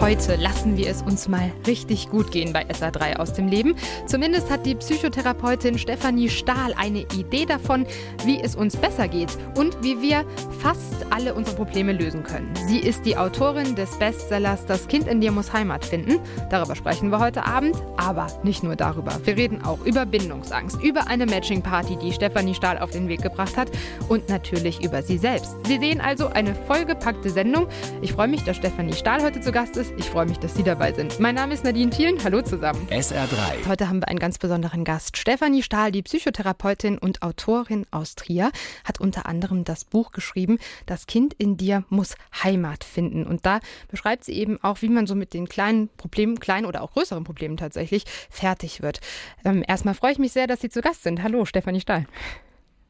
Heute lassen wir es uns mal richtig gut gehen bei SA3 aus dem Leben. Zumindest hat die Psychotherapeutin Stefanie Stahl eine Idee davon, wie es uns besser geht und wie wir fast alle unsere Probleme lösen können. Sie ist die Autorin des Bestsellers Das Kind in dir muss Heimat finden. Darüber sprechen wir heute Abend, aber nicht nur darüber. Wir reden auch über Bindungsangst, über eine Matching-Party, die Stefanie Stahl auf den Weg gebracht hat und natürlich über sie selbst. Sie sehen also eine vollgepackte Sendung. Ich freue mich, dass Stefanie Stahl heute zu Gast ist ist. Ich freue mich, dass Sie dabei sind. Mein Name ist Nadine Thielen. Hallo zusammen. SR3. Heute haben wir einen ganz besonderen Gast. Stefanie Stahl, die Psychotherapeutin und Autorin aus Trier, hat unter anderem das Buch geschrieben, Das Kind in dir muss Heimat finden. Und da beschreibt sie eben auch, wie man so mit den kleinen Problemen, kleinen oder auch größeren Problemen tatsächlich fertig wird. Ähm, erstmal freue ich mich sehr, dass Sie zu Gast sind. Hallo, Stefanie Stahl.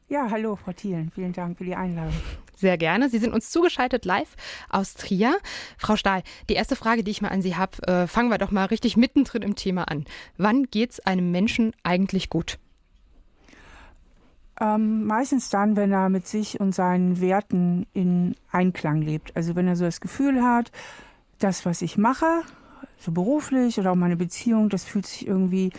Ja, hallo, Frau Thielen. Vielen Dank für die Einladung. Sehr gerne. Sie sind uns zugeschaltet live aus Trier. Frau Stahl, die erste Frage, die ich mal an Sie habe, äh, fangen wir doch mal richtig mittendrin im Thema an. Wann geht es einem Menschen eigentlich gut? Ähm, meistens dann, wenn er mit sich und seinen Werten in Einklang lebt. Also wenn er so das Gefühl hat, das, was ich mache, so beruflich oder auch meine Beziehung, das fühlt sich irgendwie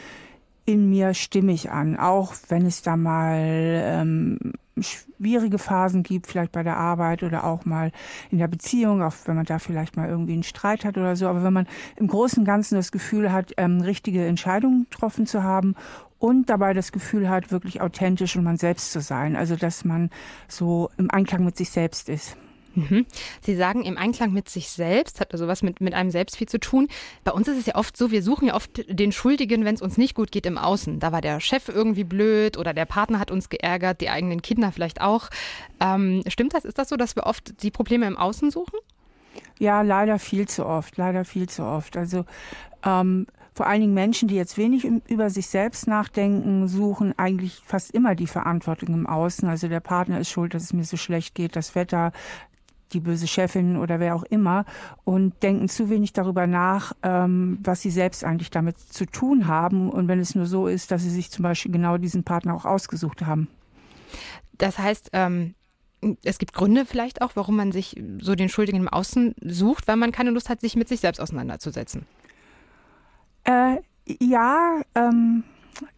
in mir stimmig an, auch wenn es da mal ähm, schwierige Phasen gibt, vielleicht bei der Arbeit oder auch mal in der Beziehung, auch wenn man da vielleicht mal irgendwie einen Streit hat oder so. Aber wenn man im Großen und Ganzen das Gefühl hat, ähm, richtige Entscheidungen getroffen zu haben und dabei das Gefühl hat, wirklich authentisch und man selbst zu sein, also dass man so im Einklang mit sich selbst ist. Mhm. Sie sagen im Einklang mit sich selbst, hat also was mit, mit einem selbst viel zu tun. Bei uns ist es ja oft so, wir suchen ja oft den Schuldigen, wenn es uns nicht gut geht im Außen. Da war der Chef irgendwie blöd oder der Partner hat uns geärgert, die eigenen Kinder vielleicht auch. Ähm, stimmt das? Ist das so, dass wir oft die Probleme im Außen suchen? Ja, leider viel zu oft, leider viel zu oft. Also ähm, vor allen Dingen Menschen, die jetzt wenig über sich selbst nachdenken, suchen eigentlich fast immer die Verantwortung im Außen. Also der Partner ist schuld, dass es mir so schlecht geht, das Wetter, die böse Chefin oder wer auch immer und denken zu wenig darüber nach, ähm, was sie selbst eigentlich damit zu tun haben und wenn es nur so ist, dass sie sich zum Beispiel genau diesen Partner auch ausgesucht haben. Das heißt, ähm, es gibt Gründe vielleicht auch, warum man sich so den Schuldigen im Außen sucht, weil man keine Lust hat, sich mit sich selbst auseinanderzusetzen. Äh, ja, ähm,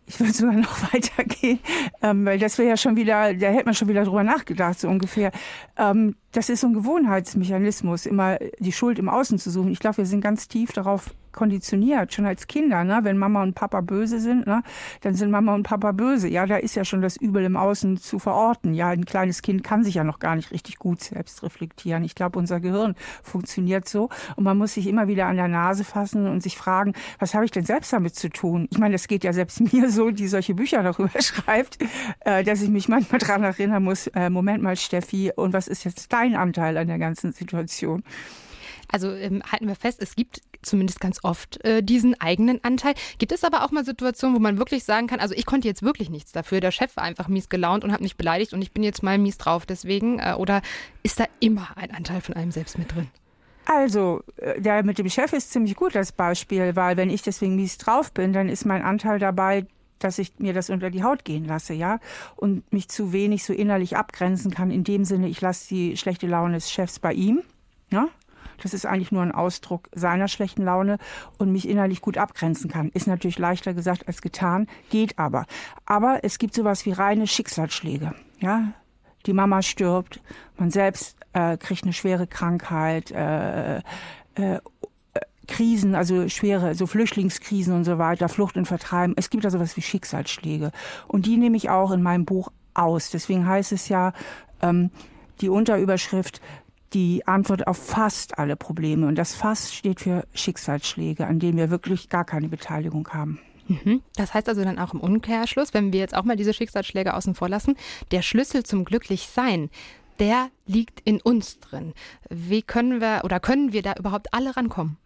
ich würde sogar noch weitergehen, ähm, weil das wäre ja schon wieder, da hätte man schon wieder drüber nachgedacht, so ungefähr. Ähm, das ist so ein Gewohnheitsmechanismus, immer die Schuld im Außen zu suchen. Ich glaube, wir sind ganz tief darauf konditioniert, schon als Kinder. Ne? Wenn Mama und Papa böse sind, ne? dann sind Mama und Papa böse. Ja, da ist ja schon das Übel im Außen zu verorten. Ja, ein kleines Kind kann sich ja noch gar nicht richtig gut selbst reflektieren. Ich glaube, unser Gehirn funktioniert so. Und man muss sich immer wieder an der Nase fassen und sich fragen, was habe ich denn selbst damit zu tun? Ich meine, das geht ja selbst mir so, die solche Bücher darüber schreibt, äh, dass ich mich manchmal dran erinnern muss, äh, Moment mal, Steffi, und was ist jetzt dein Anteil an der ganzen Situation? Also ähm, halten wir fest, es gibt zumindest ganz oft äh, diesen eigenen Anteil. Gibt es aber auch mal Situationen, wo man wirklich sagen kann, also ich konnte jetzt wirklich nichts dafür, der Chef war einfach mies gelaunt und hat mich beleidigt und ich bin jetzt mal mies drauf deswegen? Äh, oder ist da immer ein Anteil von einem selbst mit drin? Also, äh, der mit dem Chef ist ziemlich gut das Beispiel, weil wenn ich deswegen mies drauf bin, dann ist mein Anteil dabei, dass ich mir das unter die Haut gehen lasse, ja, und mich zu wenig so innerlich abgrenzen kann. In dem Sinne, ich lasse die schlechte Laune des Chefs bei ihm, ja, das ist eigentlich nur ein Ausdruck seiner schlechten Laune und mich innerlich gut abgrenzen kann. Ist natürlich leichter gesagt als getan, geht aber. Aber es gibt sowas wie reine Schicksalsschläge. Ja, die Mama stirbt, man selbst äh, kriegt eine schwere Krankheit, äh, äh, Krisen, also schwere, so Flüchtlingskrisen und so weiter, Flucht und Vertreiben. Es gibt da sowas wie Schicksalsschläge. Und die nehme ich auch in meinem Buch aus. Deswegen heißt es ja, ähm, die Unterüberschrift die Antwort auf fast alle Probleme. Und das fast steht für Schicksalsschläge, an denen wir wirklich gar keine Beteiligung haben. Mhm. Das heißt also dann auch im Umkehrschluss, wenn wir jetzt auch mal diese Schicksalsschläge außen vor lassen, der Schlüssel zum Glücklichsein, der liegt in uns drin. Wie können wir oder können wir da überhaupt alle rankommen?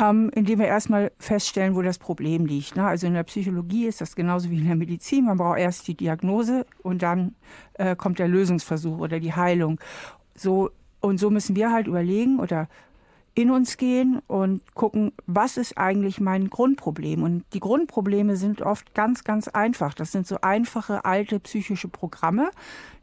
Ähm, indem wir erstmal feststellen, wo das Problem liegt. Ne? Also in der Psychologie ist das genauso wie in der Medizin. Man braucht erst die Diagnose und dann äh, kommt der Lösungsversuch oder die Heilung. So, und so müssen wir halt überlegen oder in uns gehen und gucken, was ist eigentlich mein Grundproblem. Und die Grundprobleme sind oft ganz, ganz einfach. Das sind so einfache alte psychische Programme.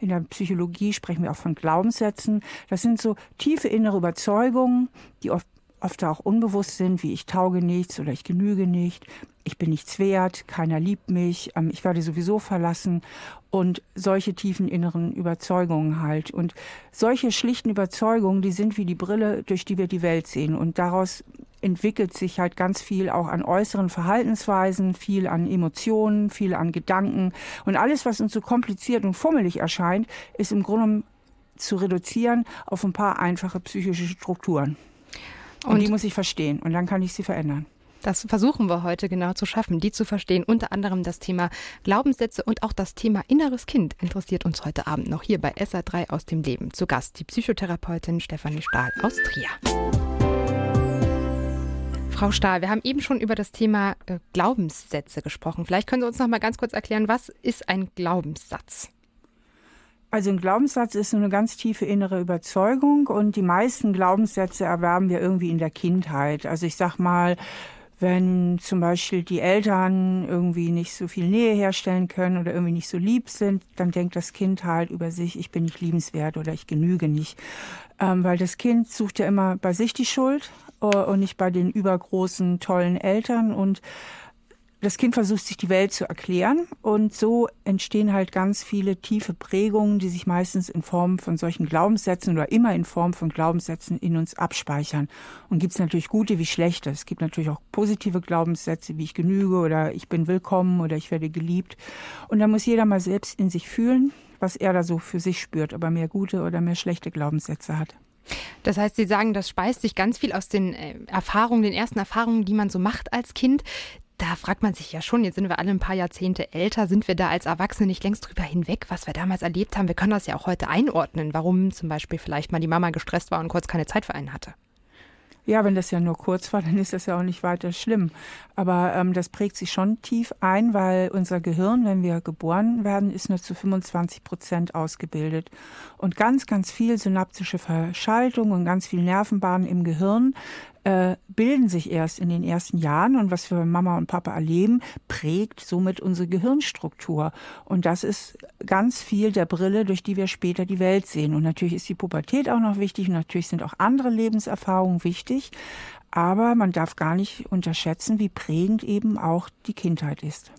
In der Psychologie sprechen wir auch von Glaubenssätzen. Das sind so tiefe innere Überzeugungen, die oft oft auch unbewusst sind, wie ich tauge nichts oder ich genüge nicht, ich bin nichts wert, keiner liebt mich, ähm, ich werde sowieso verlassen und solche tiefen inneren Überzeugungen halt. Und solche schlichten Überzeugungen, die sind wie die Brille, durch die wir die Welt sehen. Und daraus entwickelt sich halt ganz viel auch an äußeren Verhaltensweisen, viel an Emotionen, viel an Gedanken. Und alles, was uns so kompliziert und fummelig erscheint, ist im Grunde zu reduzieren auf ein paar einfache psychische Strukturen. Und, und die muss ich verstehen und dann kann ich sie verändern. Das versuchen wir heute genau zu schaffen, die zu verstehen. Unter anderem das Thema Glaubenssätze und auch das Thema inneres Kind interessiert uns heute Abend noch hier bei SA3 aus dem Leben. Zu Gast die Psychotherapeutin Stefanie Stahl aus Trier. Frau Stahl, wir haben eben schon über das Thema äh, Glaubenssätze gesprochen. Vielleicht können Sie uns noch mal ganz kurz erklären, was ist ein Glaubenssatz? Also ein Glaubenssatz ist eine ganz tiefe innere Überzeugung und die meisten Glaubenssätze erwerben wir irgendwie in der Kindheit. Also ich sag mal, wenn zum Beispiel die Eltern irgendwie nicht so viel Nähe herstellen können oder irgendwie nicht so lieb sind, dann denkt das Kind halt über sich, ich bin nicht liebenswert oder ich genüge nicht. Ähm, weil das Kind sucht ja immer bei sich die Schuld äh, und nicht bei den übergroßen, tollen Eltern und das Kind versucht sich die Welt zu erklären und so entstehen halt ganz viele tiefe Prägungen, die sich meistens in Form von solchen Glaubenssätzen oder immer in Form von Glaubenssätzen in uns abspeichern. Und gibt es natürlich gute wie schlechte. Es gibt natürlich auch positive Glaubenssätze, wie ich genüge oder ich bin willkommen oder ich werde geliebt. Und da muss jeder mal selbst in sich fühlen, was er da so für sich spürt, ob er mehr gute oder mehr schlechte Glaubenssätze hat. Das heißt, Sie sagen, das speist sich ganz viel aus den äh, Erfahrungen, den ersten Erfahrungen, die man so macht als Kind da fragt man sich ja schon, jetzt sind wir alle ein paar Jahrzehnte älter, sind wir da als Erwachsene nicht längst drüber hinweg, was wir damals erlebt haben? Wir können das ja auch heute einordnen, warum zum Beispiel vielleicht mal die Mama gestresst war und kurz keine Zeit für einen hatte. Ja, wenn das ja nur kurz war, dann ist das ja auch nicht weiter schlimm. Aber ähm, das prägt sich schon tief ein, weil unser Gehirn, wenn wir geboren werden, ist nur zu 25 Prozent ausgebildet. Und ganz, ganz viel synaptische Verschaltung und ganz viel Nervenbahnen im Gehirn äh, bilden sich erst in den ersten Jahren und was wir Mama und Papa erleben, prägt somit unsere Gehirnstruktur. Und das ist ganz viel der Brille, durch die wir später die Welt sehen. Und natürlich ist die Pubertät auch noch wichtig und natürlich sind auch andere Lebenserfahrungen wichtig. Aber man darf gar nicht unterschätzen, wie prägend eben auch die Kindheit ist.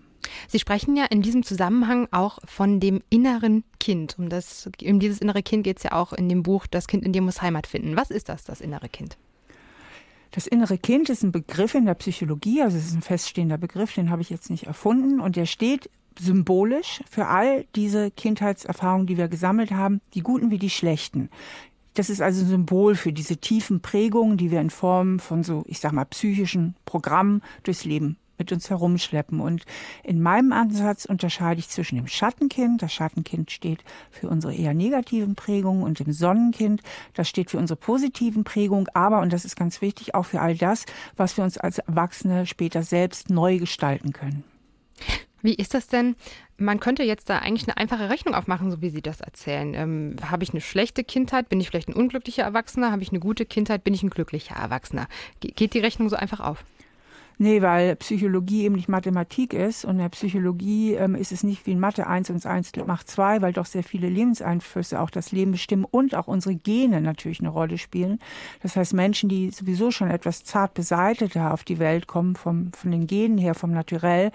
Sie sprechen ja in diesem Zusammenhang auch von dem inneren Kind. Um, das, um dieses innere Kind geht es ja auch in dem Buch Das Kind in dir muss Heimat finden. Was ist das, das innere Kind? Das innere Kind ist ein Begriff in der Psychologie, also es ist ein feststehender Begriff, den habe ich jetzt nicht erfunden und der steht symbolisch für all diese Kindheitserfahrungen, die wir gesammelt haben, die guten wie die schlechten. Das ist also ein Symbol für diese tiefen Prägungen, die wir in Form von so, ich sag mal, psychischen Programmen durchs Leben mit uns herumschleppen. Und in meinem Ansatz unterscheide ich zwischen dem Schattenkind, das Schattenkind steht für unsere eher negativen Prägungen, und dem Sonnenkind, das steht für unsere positiven Prägungen, aber, und das ist ganz wichtig, auch für all das, was wir uns als Erwachsene später selbst neu gestalten können. Wie ist das denn? Man könnte jetzt da eigentlich eine einfache Rechnung aufmachen, so wie Sie das erzählen. Ähm, habe ich eine schlechte Kindheit? Bin ich vielleicht ein unglücklicher Erwachsener? Habe ich eine gute Kindheit? Bin ich ein glücklicher Erwachsener? Ge geht die Rechnung so einfach auf? Nee, weil Psychologie eben nicht Mathematik ist und in der Psychologie ähm, ist es nicht wie in Mathe 1 und 1 macht 2, weil doch sehr viele Lebenseinflüsse auch das Leben bestimmen und auch unsere Gene natürlich eine Rolle spielen. Das heißt, Menschen, die sowieso schon etwas zart beseiteter auf die Welt kommen, vom, von den Genen her, vom Naturell,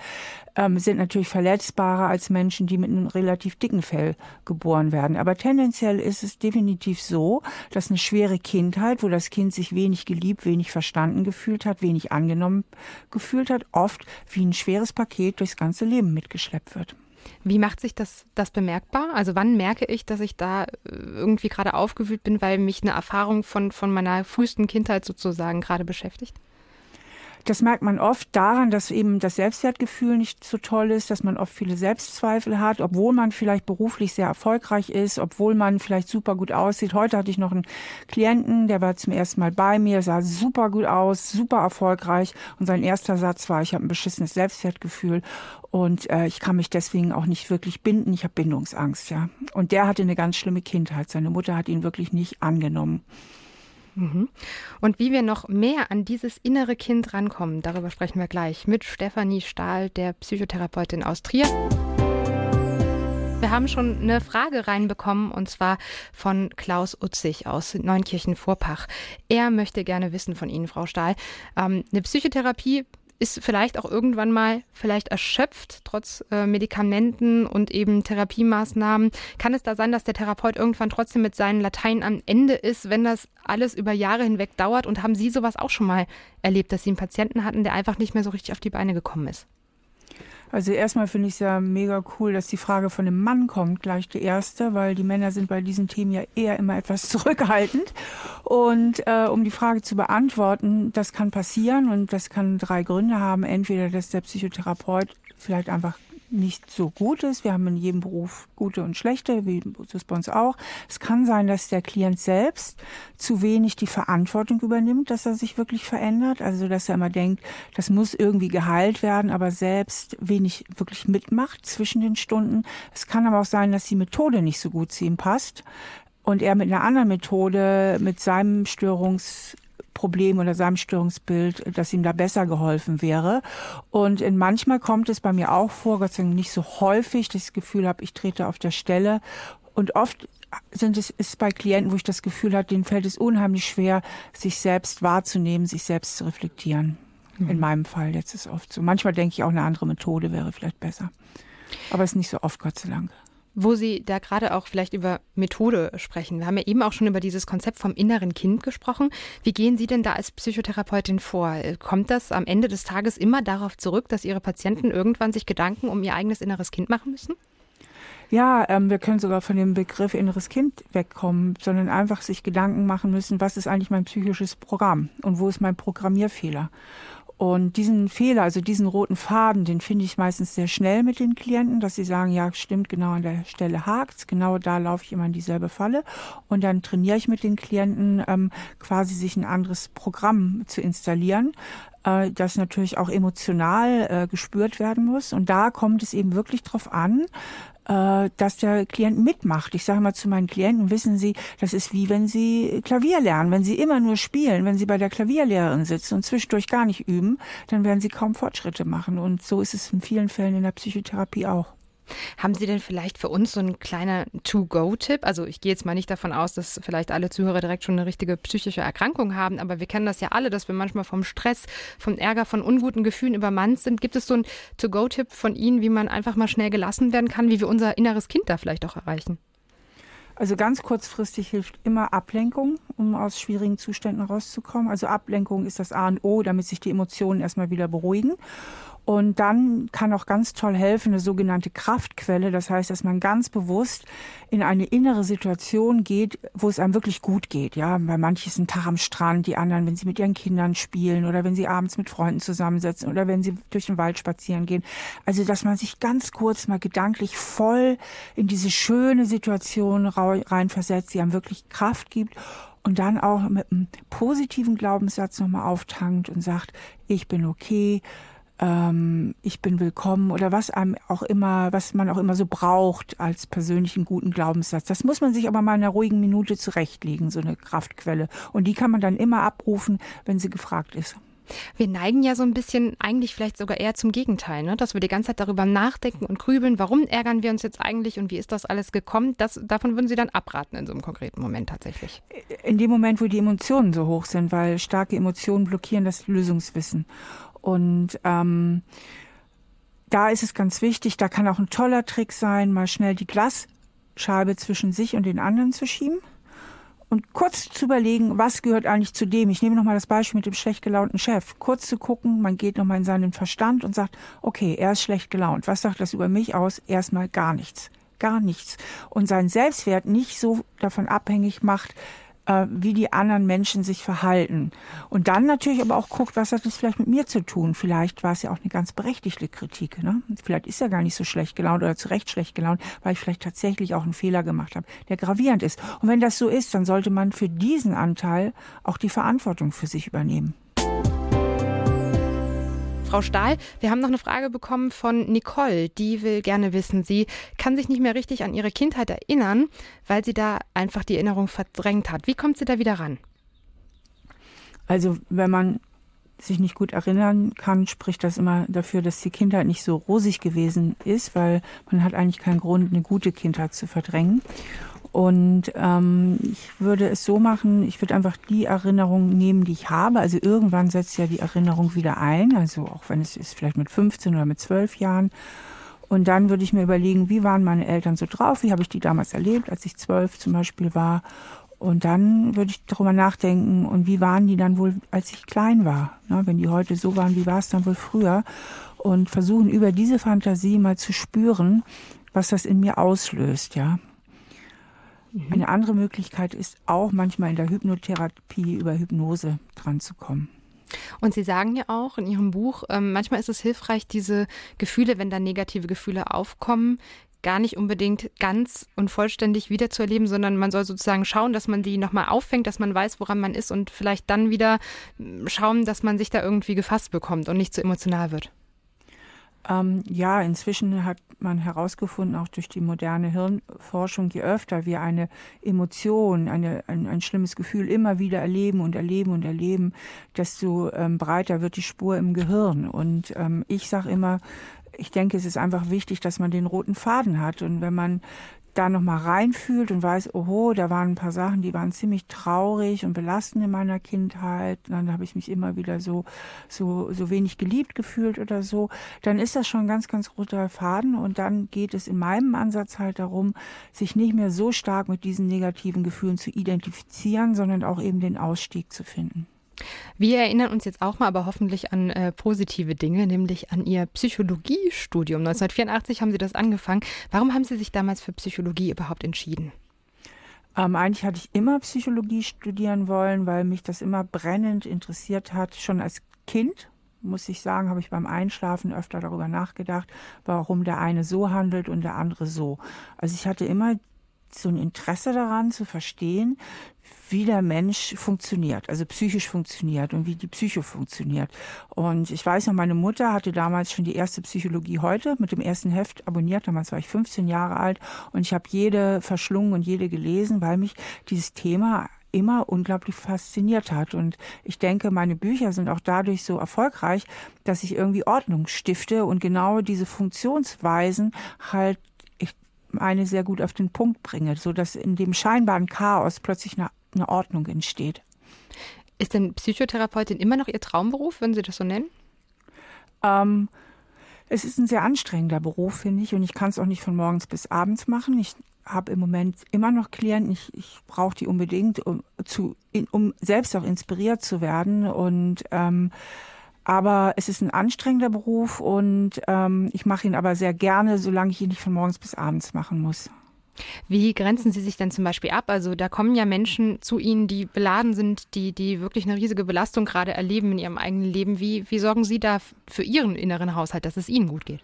ähm, sind natürlich verletzbarer als Menschen, die mit einem relativ dicken Fell geboren werden. Aber tendenziell ist es definitiv so, dass eine schwere Kindheit, wo das Kind sich wenig geliebt, wenig verstanden gefühlt hat, wenig angenommen gefühlt hat, oft wie ein schweres Paket durchs ganze Leben mitgeschleppt wird. Wie macht sich das, das bemerkbar? Also wann merke ich, dass ich da äh, irgendwie gerade aufgewühlt bin, weil mich eine Erfahrung von, von meiner frühesten Kindheit sozusagen gerade beschäftigt? Das merkt man oft daran, dass eben das Selbstwertgefühl nicht so toll ist, dass man oft viele Selbstzweifel hat, obwohl man vielleicht beruflich sehr erfolgreich ist, obwohl man vielleicht super gut aussieht. Heute hatte ich noch einen Klienten, der war zum ersten Mal bei mir, sah super gut aus, super erfolgreich und sein erster Satz war, ich habe ein beschissenes Selbstwertgefühl und äh, ich kann mich deswegen auch nicht wirklich binden, ich habe Bindungsangst, ja. Und der hatte eine ganz schlimme Kindheit. Seine Mutter hat ihn wirklich nicht angenommen. Mhm. Und wie wir noch mehr an dieses innere Kind rankommen, darüber sprechen wir gleich mit Stefanie Stahl, der Psychotherapeutin aus Trier. Wir haben schon eine Frage reinbekommen und zwar von Klaus Utzig aus Neunkirchen-Vorpach. Er möchte gerne wissen von Ihnen, Frau Stahl. Ähm, eine Psychotherapie ist vielleicht auch irgendwann mal vielleicht erschöpft, trotz äh, Medikamenten und eben Therapiemaßnahmen. Kann es da sein, dass der Therapeut irgendwann trotzdem mit seinen Latein am Ende ist, wenn das alles über Jahre hinweg dauert? Und haben Sie sowas auch schon mal erlebt, dass Sie einen Patienten hatten, der einfach nicht mehr so richtig auf die Beine gekommen ist? Also erstmal finde ich es ja mega cool, dass die Frage von dem Mann kommt, gleich die erste, weil die Männer sind bei diesen Themen ja eher immer etwas zurückhaltend. Und äh, um die Frage zu beantworten, das kann passieren und das kann drei Gründe haben. Entweder, dass der Psychotherapeut vielleicht einfach nicht so gut ist. Wir haben in jedem Beruf gute und schlechte, wie das bei uns auch. Es kann sein, dass der Klient selbst zu wenig die Verantwortung übernimmt, dass er sich wirklich verändert. Also, dass er immer denkt, das muss irgendwie geheilt werden, aber selbst wenig wirklich mitmacht zwischen den Stunden. Es kann aber auch sein, dass die Methode nicht so gut zu ihm passt und er mit einer anderen Methode, mit seinem Störungs Problem oder seinem Störungsbild, dass ihm da besser geholfen wäre. Und manchmal kommt es bei mir auch vor, Gott sei Dank nicht so häufig, dass ich das Gefühl habe, ich trete auf der Stelle. Und oft sind es ist bei Klienten, wo ich das Gefühl habe, denen fällt es unheimlich schwer, sich selbst wahrzunehmen, sich selbst zu reflektieren. Mhm. In meinem Fall jetzt ist es oft so. Manchmal denke ich auch, eine andere Methode wäre vielleicht besser. Aber es ist nicht so oft, Gott sei Dank wo Sie da gerade auch vielleicht über Methode sprechen. Wir haben ja eben auch schon über dieses Konzept vom inneren Kind gesprochen. Wie gehen Sie denn da als Psychotherapeutin vor? Kommt das am Ende des Tages immer darauf zurück, dass Ihre Patienten irgendwann sich Gedanken um ihr eigenes inneres Kind machen müssen? Ja, ähm, wir können sogar von dem Begriff inneres Kind wegkommen, sondern einfach sich Gedanken machen müssen, was ist eigentlich mein psychisches Programm und wo ist mein Programmierfehler. Und diesen Fehler, also diesen roten Faden, den finde ich meistens sehr schnell mit den Klienten, dass sie sagen, ja, stimmt, genau an der Stelle hakt's, genau da laufe ich immer in dieselbe Falle. Und dann trainiere ich mit den Klienten ähm, quasi sich ein anderes Programm zu installieren, äh, das natürlich auch emotional äh, gespürt werden muss. Und da kommt es eben wirklich drauf an, dass der Klient mitmacht. Ich sage mal zu meinen Klienten, wissen Sie, das ist wie wenn Sie Klavier lernen. Wenn Sie immer nur spielen, wenn Sie bei der Klavierlehrerin sitzen und zwischendurch gar nicht üben, dann werden Sie kaum Fortschritte machen. Und so ist es in vielen Fällen in der Psychotherapie auch. Haben Sie denn vielleicht für uns so ein kleiner To-Go-Tipp? Also ich gehe jetzt mal nicht davon aus, dass vielleicht alle Zuhörer direkt schon eine richtige psychische Erkrankung haben, aber wir kennen das ja alle, dass wir manchmal vom Stress, vom Ärger, von unguten Gefühlen übermannt sind. Gibt es so ein To-Go-Tipp von Ihnen, wie man einfach mal schnell gelassen werden kann, wie wir unser inneres Kind da vielleicht auch erreichen? Also ganz kurzfristig hilft immer Ablenkung, um aus schwierigen Zuständen rauszukommen. Also Ablenkung ist das A und O, damit sich die Emotionen erstmal wieder beruhigen. Und dann kann auch ganz toll helfen eine sogenannte Kraftquelle. Das heißt, dass man ganz bewusst in eine innere Situation geht, wo es einem wirklich gut geht. Ja, bei manchen ist ein Tag am Strand, die anderen, wenn sie mit ihren Kindern spielen oder wenn sie abends mit Freunden zusammensetzen oder wenn sie durch den Wald spazieren gehen. Also, dass man sich ganz kurz mal gedanklich voll in diese schöne Situation reinversetzt, die einem wirklich Kraft gibt und dann auch mit einem positiven Glaubenssatz nochmal auftankt und sagt, ich bin okay, ähm, ich bin willkommen oder was einem auch immer, was man auch immer so braucht als persönlichen guten Glaubenssatz. Das muss man sich aber mal in einer ruhigen Minute zurechtlegen, so eine Kraftquelle. Und die kann man dann immer abrufen, wenn sie gefragt ist. Wir neigen ja so ein bisschen eigentlich vielleicht sogar eher zum Gegenteil, ne? dass wir die ganze Zeit darüber nachdenken und grübeln, warum ärgern wir uns jetzt eigentlich und wie ist das alles gekommen. Das, davon würden Sie dann abraten in so einem konkreten Moment tatsächlich. In dem Moment, wo die Emotionen so hoch sind, weil starke Emotionen blockieren das Lösungswissen. Und ähm, da ist es ganz wichtig, da kann auch ein toller Trick sein, mal schnell die Glasscheibe zwischen sich und den anderen zu schieben und kurz zu überlegen, was gehört eigentlich zu dem. Ich nehme nochmal das Beispiel mit dem schlecht gelaunten Chef. Kurz zu gucken, man geht nochmal in seinen Verstand und sagt, okay, er ist schlecht gelaunt. Was sagt das über mich aus? Erstmal gar nichts. Gar nichts. Und seinen Selbstwert nicht so davon abhängig macht, äh, wie die anderen Menschen sich verhalten. Und dann natürlich aber auch guckt, was hat das vielleicht mit mir zu tun. Vielleicht war es ja auch eine ganz berechtigte Kritik. Ne? Vielleicht ist er gar nicht so schlecht gelaunt oder zu Recht schlecht gelaunt, weil ich vielleicht tatsächlich auch einen Fehler gemacht habe, der gravierend ist. Und wenn das so ist, dann sollte man für diesen Anteil auch die Verantwortung für sich übernehmen. Frau Stahl, wir haben noch eine Frage bekommen von Nicole. Die will gerne wissen, sie kann sich nicht mehr richtig an ihre Kindheit erinnern, weil sie da einfach die Erinnerung verdrängt hat. Wie kommt sie da wieder ran? Also wenn man sich nicht gut erinnern kann, spricht das immer dafür, dass die Kindheit nicht so rosig gewesen ist, weil man hat eigentlich keinen Grund, eine gute Kindheit zu verdrängen. Und ähm, ich würde es so machen, ich würde einfach die Erinnerung nehmen, die ich habe. Also irgendwann setzt ja die Erinnerung wieder ein, also auch wenn es ist vielleicht mit 15 oder mit 12 Jahren. Und dann würde ich mir überlegen, wie waren meine Eltern so drauf, wie habe ich die damals erlebt, als ich zwölf zum Beispiel war. Und dann würde ich darüber nachdenken, und wie waren die dann wohl, als ich klein war? Ja, wenn die heute so waren, wie war es dann wohl früher? Und versuchen über diese Fantasie mal zu spüren, was das in mir auslöst, ja. Mhm. Eine andere Möglichkeit ist auch manchmal in der Hypnotherapie über Hypnose dran zu kommen. Und Sie sagen ja auch in Ihrem Buch, ähm, manchmal ist es hilfreich, diese Gefühle, wenn da negative Gefühle aufkommen, gar nicht unbedingt ganz und vollständig wiederzuerleben, sondern man soll sozusagen schauen, dass man die nochmal auffängt, dass man weiß, woran man ist und vielleicht dann wieder hm, schauen, dass man sich da irgendwie gefasst bekommt und nicht zu so emotional wird. Ähm, ja, inzwischen hat man herausgefunden, auch durch die moderne Hirnforschung, je öfter wir eine Emotion, eine, ein, ein schlimmes Gefühl immer wieder erleben und erleben und erleben, desto ähm, breiter wird die Spur im Gehirn. Und ähm, ich sage immer, ich denke, es ist einfach wichtig, dass man den roten Faden hat. Und wenn man da nochmal reinfühlt und weiß, oho, da waren ein paar Sachen, die waren ziemlich traurig und belastend in meiner Kindheit. Dann habe ich mich immer wieder so, so, so wenig geliebt gefühlt oder so. Dann ist das schon ein ganz, ganz roter Faden. Und dann geht es in meinem Ansatz halt darum, sich nicht mehr so stark mit diesen negativen Gefühlen zu identifizieren, sondern auch eben den Ausstieg zu finden. Wir erinnern uns jetzt auch mal aber hoffentlich an äh, positive Dinge, nämlich an Ihr Psychologiestudium. 1984 haben Sie das angefangen. Warum haben Sie sich damals für Psychologie überhaupt entschieden? Ähm, eigentlich hatte ich immer Psychologie studieren wollen, weil mich das immer brennend interessiert hat, schon als Kind muss ich sagen, habe ich beim Einschlafen öfter darüber nachgedacht, warum der eine so handelt und der andere so. Also ich hatte immer so ein Interesse daran zu verstehen, wie der Mensch funktioniert, also psychisch funktioniert und wie die Psyche funktioniert. Und ich weiß noch, meine Mutter hatte damals schon die erste Psychologie heute mit dem ersten Heft abonniert. Damals war ich 15 Jahre alt und ich habe jede verschlungen und jede gelesen, weil mich dieses Thema immer unglaublich fasziniert hat. Und ich denke, meine Bücher sind auch dadurch so erfolgreich, dass ich irgendwie Ordnung stifte und genau diese Funktionsweisen halt eine sehr gut auf den Punkt bringe, so dass in dem scheinbaren Chaos plötzlich eine, eine Ordnung entsteht. Ist denn Psychotherapeutin immer noch Ihr Traumberuf, wenn Sie das so nennen? Ähm, es ist ein sehr anstrengender Beruf, finde ich, und ich kann es auch nicht von morgens bis abends machen. Ich habe im Moment immer noch Klienten. Ich, ich brauche die unbedingt, um, zu, um selbst auch inspiriert zu werden und ähm, aber es ist ein anstrengender Beruf und ähm, ich mache ihn aber sehr gerne, solange ich ihn nicht von morgens bis abends machen muss. Wie grenzen Sie sich denn zum Beispiel ab? Also da kommen ja Menschen zu Ihnen, die beladen sind, die, die wirklich eine riesige Belastung gerade erleben in ihrem eigenen Leben. Wie, wie sorgen Sie da für Ihren inneren Haushalt, dass es Ihnen gut geht?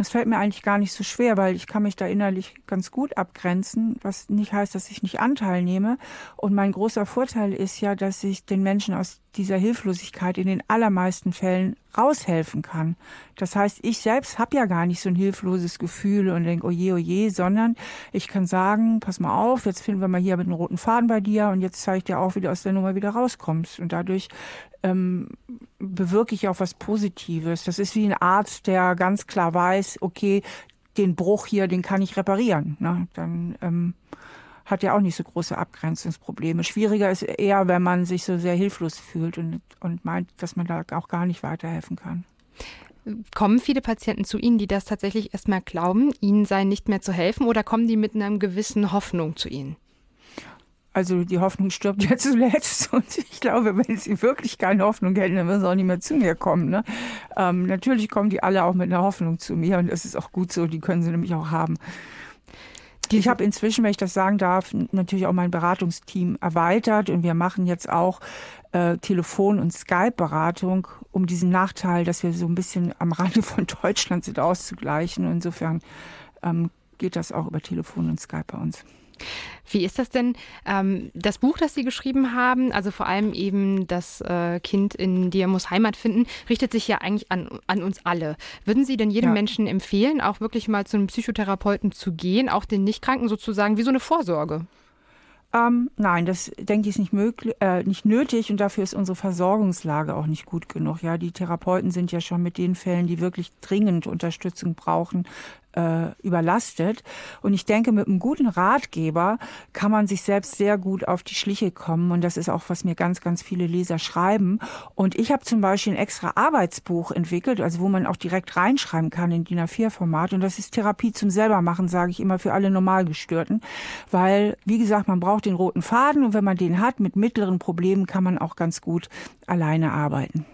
Es fällt mir eigentlich gar nicht so schwer, weil ich kann mich da innerlich ganz gut abgrenzen, was nicht heißt, dass ich nicht Anteil nehme. Und mein großer Vorteil ist ja, dass ich den Menschen aus dieser Hilflosigkeit in den allermeisten Fällen raushelfen kann. Das heißt, ich selbst habe ja gar nicht so ein hilfloses Gefühl und denke, oje, oje, sondern ich kann sagen, pass mal auf, jetzt finden wir mal hier mit einem roten Faden bei dir und jetzt zeige ich dir auch, wie du aus der Nummer wieder rauskommst. Und dadurch ähm, bewirke ich auch was Positives. Das ist wie ein Arzt, der ganz klar weiß, okay, den Bruch hier, den kann ich reparieren. Ne? Dann ähm, hat ja auch nicht so große Abgrenzungsprobleme. Schwieriger ist eher, wenn man sich so sehr hilflos fühlt und, und meint, dass man da auch gar nicht weiterhelfen kann. Kommen viele Patienten zu Ihnen, die das tatsächlich erstmal glauben, ihnen sei nicht mehr zu helfen, oder kommen die mit einer gewissen Hoffnung zu Ihnen? Also die Hoffnung stirbt ja zuletzt und ich glaube, wenn sie wirklich keine Hoffnung hätten, dann würden sie auch nicht mehr zu mir kommen. Ne? Ähm, natürlich kommen die alle auch mit einer Hoffnung zu mir und das ist auch gut so, die können sie nämlich auch haben. Ich habe inzwischen, wenn ich das sagen darf, natürlich auch mein Beratungsteam erweitert und wir machen jetzt auch äh, Telefon- und Skype-Beratung, um diesen Nachteil, dass wir so ein bisschen am Rande von Deutschland sind, auszugleichen. Insofern ähm, geht das auch über Telefon und Skype bei uns. Wie ist das denn? Ähm, das Buch, das Sie geschrieben haben, also vor allem eben das äh, Kind in dir muss Heimat finden, richtet sich ja eigentlich an, an uns alle. Würden Sie denn jedem ja. Menschen empfehlen, auch wirklich mal zu einem Psychotherapeuten zu gehen, auch den Nichtkranken sozusagen, wie so eine Vorsorge? Ähm, nein, das denke ich ist nicht möglich, äh, nicht nötig und dafür ist unsere Versorgungslage auch nicht gut genug. Ja, die Therapeuten sind ja schon mit den Fällen, die wirklich dringend Unterstützung brauchen, äh, überlastet. Und ich denke, mit einem guten Ratgeber kann man sich selbst sehr gut auf die Schliche kommen. Und das ist auch, was mir ganz, ganz viele Leser schreiben. Und ich habe zum Beispiel ein extra Arbeitsbuch entwickelt, also wo man auch direkt reinschreiben kann in DIN A4-Format. Und das ist Therapie zum Selbermachen, sage ich immer, für alle Normalgestörten. Weil, wie gesagt, man braucht den roten Faden und wenn man den hat, mit mittleren Problemen kann man auch ganz gut alleine arbeiten.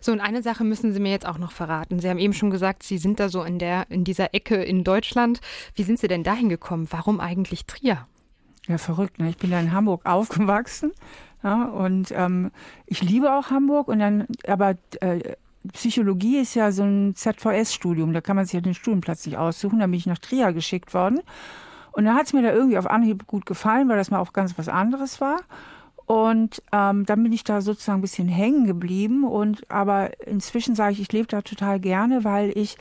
So, und eine Sache müssen Sie mir jetzt auch noch verraten. Sie haben eben schon gesagt, Sie sind da so in, der, in dieser Ecke in Deutschland. Wie sind Sie denn dahin gekommen? Warum eigentlich Trier? Ja, verrückt. Ne? Ich bin da in Hamburg aufgewachsen ja, und ähm, ich liebe auch Hamburg. Und dann, aber äh, Psychologie ist ja so ein ZVS-Studium. Da kann man sich ja den Studienplatz nicht aussuchen. Da bin ich nach Trier geschickt worden. Und dann hat es mir da irgendwie auf Anhieb gut gefallen, weil das mal auch ganz was anderes war. Und ähm, dann bin ich da sozusagen ein bisschen hängen geblieben. Und aber inzwischen sage ich, ich lebe da total gerne, weil ich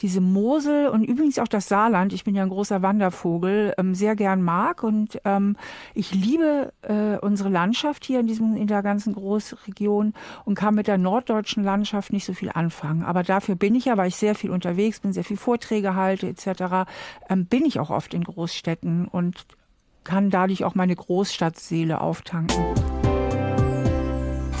diese Mosel und übrigens auch das Saarland, ich bin ja ein großer Wandervogel, ähm, sehr gern mag. Und ähm, ich liebe äh, unsere Landschaft hier in, diesem, in der ganzen Großregion und kann mit der norddeutschen Landschaft nicht so viel anfangen. Aber dafür bin ich ja, weil ich sehr viel unterwegs bin, sehr viel Vorträge halte etc., ähm, bin ich auch oft in Großstädten und kann dadurch auch meine Großstadtseele auftanken.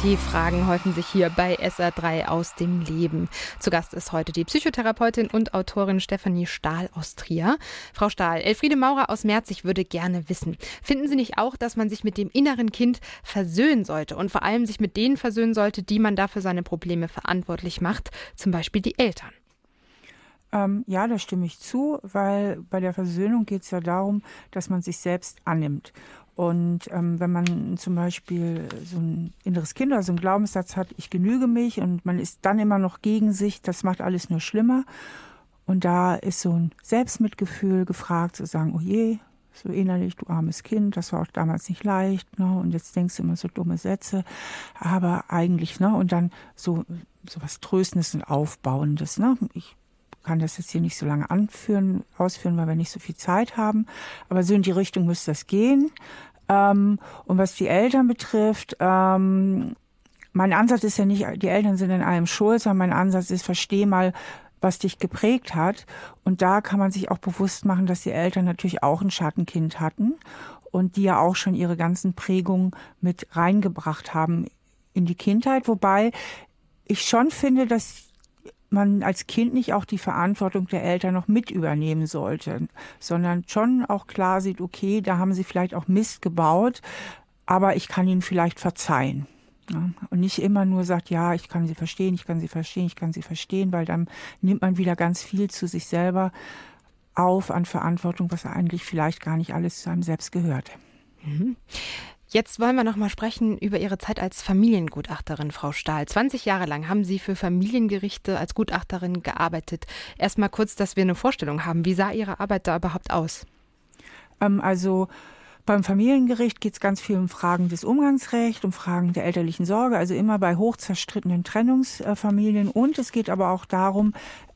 Die Fragen häufen sich hier bei SA3 aus dem Leben. Zu Gast ist heute die Psychotherapeutin und Autorin Stefanie Stahl aus Trier. Frau Stahl, Elfriede Maurer aus Merzig würde gerne wissen, finden Sie nicht auch, dass man sich mit dem inneren Kind versöhnen sollte und vor allem sich mit denen versöhnen sollte, die man dafür seine Probleme verantwortlich macht, zum Beispiel die Eltern? Ähm, ja, da stimme ich zu, weil bei der Versöhnung geht es ja darum, dass man sich selbst annimmt. Und ähm, wenn man zum Beispiel so ein inneres Kind oder so einen Glaubenssatz hat, ich genüge mich und man ist dann immer noch gegen sich, das macht alles nur schlimmer. Und da ist so ein Selbstmitgefühl gefragt, zu sagen, oh je, so innerlich, du armes Kind, das war auch damals nicht leicht, ne? Und jetzt denkst du immer so dumme Sätze, aber eigentlich, ne? Und dann so, was Tröstendes und Aufbauendes, ne? Ich kann das jetzt hier nicht so lange anführen, ausführen, weil wir nicht so viel Zeit haben. Aber so in die Richtung müsste das gehen. Ähm, und was die Eltern betrifft, ähm, mein Ansatz ist ja nicht, die Eltern sind in allem schuld, sondern mein Ansatz ist, versteh mal, was dich geprägt hat. Und da kann man sich auch bewusst machen, dass die Eltern natürlich auch ein Schattenkind hatten und die ja auch schon ihre ganzen Prägungen mit reingebracht haben in die Kindheit. Wobei ich schon finde, dass man als Kind nicht auch die Verantwortung der Eltern noch mit übernehmen sollte, sondern schon auch klar sieht, okay, da haben sie vielleicht auch Mist gebaut, aber ich kann ihnen vielleicht verzeihen. Ja, und nicht immer nur sagt, ja, ich kann sie verstehen, ich kann sie verstehen, ich kann sie verstehen, weil dann nimmt man wieder ganz viel zu sich selber auf an Verantwortung, was eigentlich vielleicht gar nicht alles zu einem selbst gehört. Mhm. Jetzt wollen wir noch mal sprechen über Ihre Zeit als Familiengutachterin, Frau Stahl. 20 Jahre lang haben Sie für Familiengerichte als Gutachterin gearbeitet. Erst mal kurz, dass wir eine Vorstellung haben. Wie sah Ihre Arbeit da überhaupt aus? Ähm, also beim Familiengericht geht es ganz viel um Fragen des Umgangsrechts, um Fragen der elterlichen Sorge, also immer bei hochzerstrittenen Trennungsfamilien. Und es geht aber auch darum,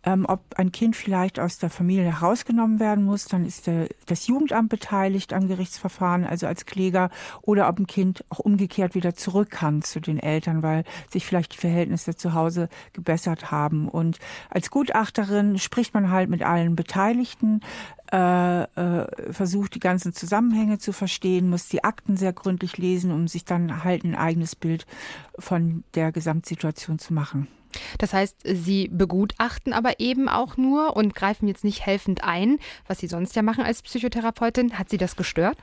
ähm, ob ein Kind vielleicht aus der Familie herausgenommen werden muss, dann ist der, das Jugendamt beteiligt am Gerichtsverfahren, also als Kläger, oder ob ein Kind auch umgekehrt wieder zurück kann zu den Eltern, weil sich vielleicht die Verhältnisse zu Hause gebessert haben. Und als Gutachterin spricht man halt mit allen Beteiligten, äh, äh, versucht die ganzen Zusammenhänge zu verstehen, muss die Akten sehr gründlich lesen, um sich dann halt ein eigenes Bild von der Gesamtsituation zu machen. Das heißt, Sie begutachten aber eben auch nur und greifen jetzt nicht helfend ein, was Sie sonst ja machen als Psychotherapeutin. Hat Sie das gestört?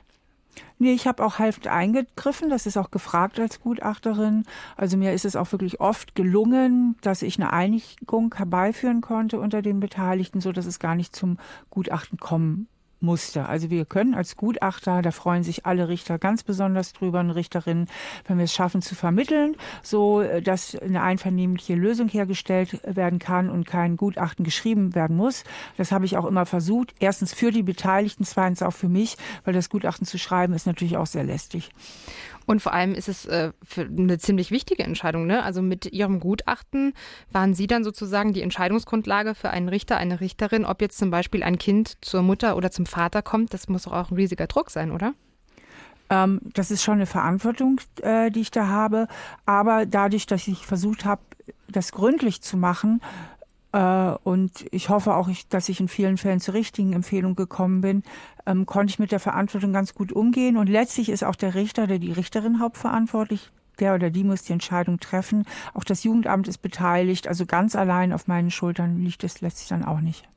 Nee, ich habe auch helfend eingegriffen. Das ist auch gefragt als Gutachterin. Also mir ist es auch wirklich oft gelungen, dass ich eine Einigung herbeiführen konnte unter den Beteiligten, so dass es gar nicht zum Gutachten kommen musste. Also wir können als Gutachter, da freuen sich alle Richter ganz besonders drüber und Richterinnen, wenn wir es schaffen zu vermitteln, so äh, dass eine einvernehmliche Lösung hergestellt werden kann und kein Gutachten geschrieben werden muss. Das habe ich auch immer versucht. Erstens für die Beteiligten, zweitens auch für mich, weil das Gutachten zu schreiben ist natürlich auch sehr lästig. Und vor allem ist es äh, eine ziemlich wichtige Entscheidung. Ne? Also mit Ihrem Gutachten waren Sie dann sozusagen die Entscheidungsgrundlage für einen Richter, eine Richterin, ob jetzt zum Beispiel ein Kind zur Mutter oder zum Vater kommt. Das muss doch auch ein riesiger Druck sein, oder? Ähm, das ist schon eine Verantwortung, äh, die ich da habe. Aber dadurch, dass ich versucht habe, das gründlich zu machen, und ich hoffe auch, dass ich in vielen Fällen zur richtigen Empfehlung gekommen bin, ähm, konnte ich mit der Verantwortung ganz gut umgehen. Und letztlich ist auch der Richter oder die Richterin hauptverantwortlich. Der oder die muss die Entscheidung treffen. Auch das Jugendamt ist beteiligt. Also ganz allein auf meinen Schultern liegt es letztlich dann auch nicht.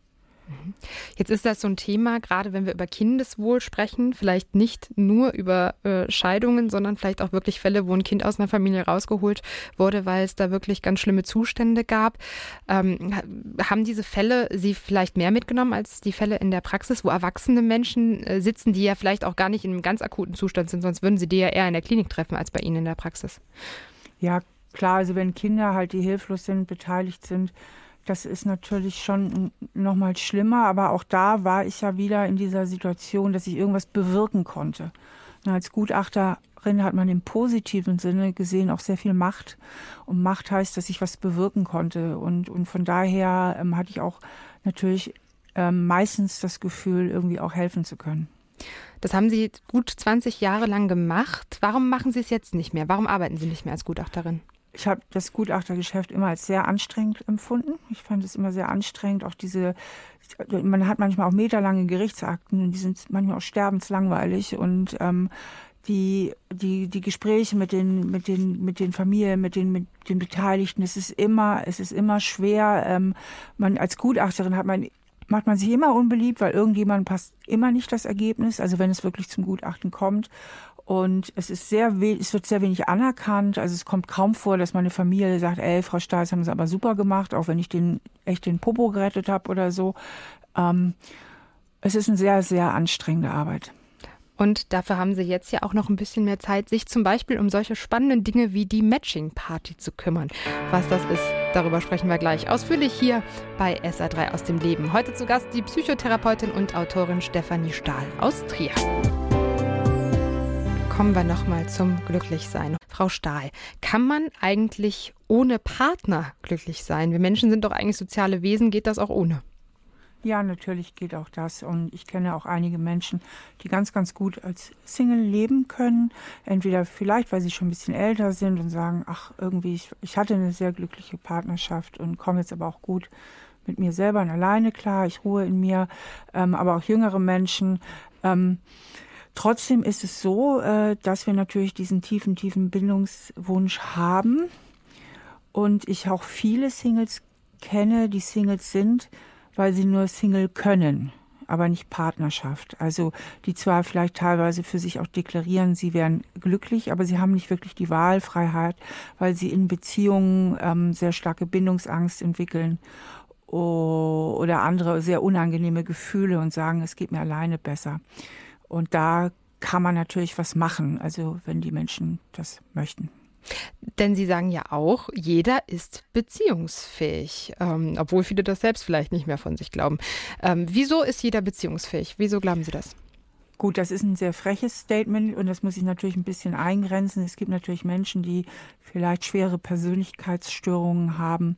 Jetzt ist das so ein Thema, gerade wenn wir über Kindeswohl sprechen, vielleicht nicht nur über äh, Scheidungen, sondern vielleicht auch wirklich Fälle, wo ein Kind aus einer Familie rausgeholt wurde, weil es da wirklich ganz schlimme Zustände gab. Ähm, haben diese Fälle Sie vielleicht mehr mitgenommen als die Fälle in der Praxis, wo erwachsene Menschen äh, sitzen, die ja vielleicht auch gar nicht in einem ganz akuten Zustand sind, sonst würden Sie die ja eher in der Klinik treffen als bei Ihnen in der Praxis? Ja, klar, also wenn Kinder halt, die hilflos sind, beteiligt sind, das ist natürlich schon noch mal schlimmer, aber auch da war ich ja wieder in dieser Situation, dass ich irgendwas bewirken konnte. Und als Gutachterin hat man im positiven Sinne gesehen auch sehr viel Macht. Und Macht heißt, dass ich was bewirken konnte. Und, und von daher ähm, hatte ich auch natürlich ähm, meistens das Gefühl, irgendwie auch helfen zu können. Das haben Sie gut 20 Jahre lang gemacht. Warum machen Sie es jetzt nicht mehr? Warum arbeiten Sie nicht mehr als Gutachterin? Ich habe das Gutachtergeschäft immer als sehr anstrengend empfunden. Ich fand es immer sehr anstrengend. Auch diese, man hat manchmal auch meterlange Gerichtsakten und die sind manchmal auch sterbenslangweilig und ähm, die, die, die Gespräche mit den, mit den, mit den Familien, mit den, mit den Beteiligten, es ist immer, es ist immer schwer. Ähm, man als Gutachterin hat man macht man sich immer unbeliebt, weil irgendjemand passt immer nicht das Ergebnis, also wenn es wirklich zum Gutachten kommt. Und es ist sehr, es wird sehr wenig anerkannt. Also es kommt kaum vor, dass meine Familie sagt, ey, Frau Stahl, haben Sie aber super gemacht, auch wenn ich den echt den Popo gerettet habe oder so. Ähm, es ist eine sehr, sehr anstrengende Arbeit. Und dafür haben Sie jetzt ja auch noch ein bisschen mehr Zeit, sich zum Beispiel um solche spannenden Dinge wie die Matching Party zu kümmern. Was das ist, darüber sprechen wir gleich ausführlich hier bei SA3 aus dem Leben. Heute zu Gast die Psychotherapeutin und Autorin Stefanie Stahl aus Trier kommen wir nochmal zum Glücklichsein. Frau Stahl, kann man eigentlich ohne Partner glücklich sein? Wir Menschen sind doch eigentlich soziale Wesen. Geht das auch ohne? Ja, natürlich geht auch das. Und ich kenne auch einige Menschen, die ganz, ganz gut als Single leben können. Entweder vielleicht, weil sie schon ein bisschen älter sind und sagen, ach, irgendwie, ich, ich hatte eine sehr glückliche Partnerschaft und komme jetzt aber auch gut mit mir selber und alleine klar. Ich ruhe in mir. Ähm, aber auch jüngere Menschen. Ähm, Trotzdem ist es so, äh, dass wir natürlich diesen tiefen, tiefen Bindungswunsch haben. Und ich auch viele Singles kenne, die Singles sind, weil sie nur Single können, aber nicht Partnerschaft. Also die zwar vielleicht teilweise für sich auch deklarieren, sie wären glücklich, aber sie haben nicht wirklich die Wahlfreiheit, weil sie in Beziehungen ähm, sehr starke Bindungsangst entwickeln oder andere sehr unangenehme Gefühle und sagen, es geht mir alleine besser. Und da kann man natürlich was machen, also wenn die Menschen das möchten. Denn Sie sagen ja auch, jeder ist beziehungsfähig, ähm, obwohl viele das selbst vielleicht nicht mehr von sich glauben. Ähm, wieso ist jeder beziehungsfähig? Wieso glauben Sie das? Gut, das ist ein sehr freches Statement und das muss ich natürlich ein bisschen eingrenzen. Es gibt natürlich Menschen, die vielleicht schwere Persönlichkeitsstörungen haben.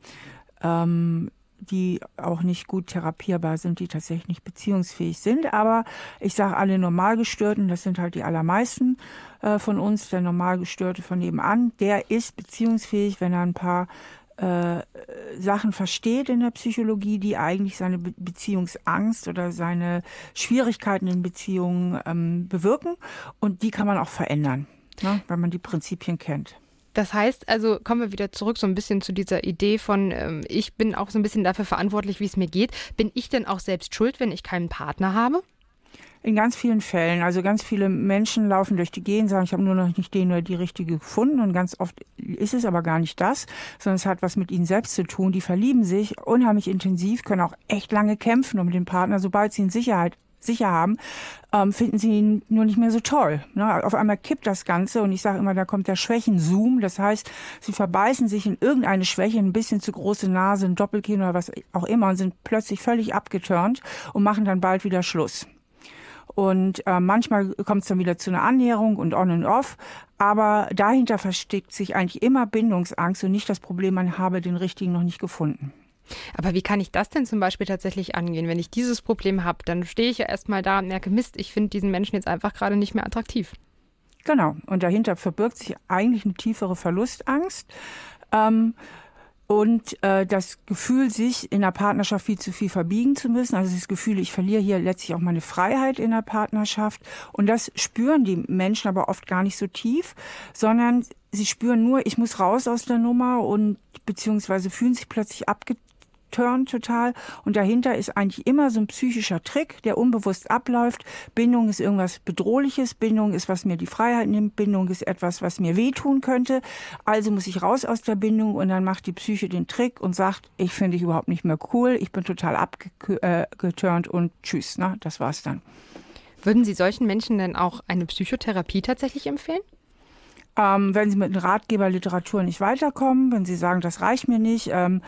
Ähm, die auch nicht gut therapierbar sind, die tatsächlich nicht beziehungsfähig sind. Aber ich sage alle Normalgestörten, das sind halt die allermeisten äh, von uns, der Normalgestörte von nebenan, der ist beziehungsfähig, wenn er ein paar äh, Sachen versteht in der Psychologie, die eigentlich seine Be Beziehungsangst oder seine Schwierigkeiten in Beziehungen ähm, bewirken. Und die kann man auch verändern, ne, wenn man die Prinzipien kennt. Das heißt also, kommen wir wieder zurück so ein bisschen zu dieser Idee von, ähm, ich bin auch so ein bisschen dafür verantwortlich, wie es mir geht. Bin ich denn auch selbst schuld, wenn ich keinen Partner habe? In ganz vielen Fällen. Also ganz viele Menschen laufen durch die Gegend, sagen, ich habe nur noch nicht den oder die richtige gefunden. Und ganz oft ist es aber gar nicht das, sondern es hat was mit ihnen selbst zu tun. Die verlieben sich unheimlich intensiv, können auch echt lange kämpfen um den Partner, sobald sie in Sicherheit sicher haben, ähm, finden sie ihn nur nicht mehr so toll. Ne? Auf einmal kippt das Ganze und ich sage immer, da kommt der Schwächenzoom. Das heißt, sie verbeißen sich in irgendeine Schwäche, ein bisschen zu große Nase, ein Doppelkinn oder was auch immer und sind plötzlich völlig abgeturnt und machen dann bald wieder Schluss. Und äh, manchmal kommt es dann wieder zu einer Annäherung und on und off. Aber dahinter versteckt sich eigentlich immer Bindungsangst und nicht das Problem, man habe den richtigen noch nicht gefunden. Aber wie kann ich das denn zum Beispiel tatsächlich angehen? Wenn ich dieses Problem habe, dann stehe ich ja erstmal da und merke, Mist, ich finde diesen Menschen jetzt einfach gerade nicht mehr attraktiv. Genau. Und dahinter verbirgt sich eigentlich eine tiefere Verlustangst. Ähm, und äh, das Gefühl, sich in der Partnerschaft viel zu viel verbiegen zu müssen, also das Gefühl, ich verliere hier letztlich auch meine Freiheit in der Partnerschaft. Und das spüren die Menschen aber oft gar nicht so tief, sondern sie spüren nur, ich muss raus aus der Nummer und beziehungsweise fühlen sich plötzlich abgetan Turn total. Und dahinter ist eigentlich immer so ein psychischer Trick, der unbewusst abläuft. Bindung ist irgendwas Bedrohliches. Bindung ist, was mir die Freiheit nimmt. Bindung ist etwas, was mir wehtun könnte. Also muss ich raus aus der Bindung und dann macht die Psyche den Trick und sagt, ich finde dich überhaupt nicht mehr cool. Ich bin total abgeturnt äh, und tschüss. Na, das war's dann. Würden Sie solchen Menschen denn auch eine Psychotherapie tatsächlich empfehlen? Ähm, wenn Sie mit Ratgeberliteratur nicht weiterkommen, wenn Sie sagen, das reicht mir nicht, ähm,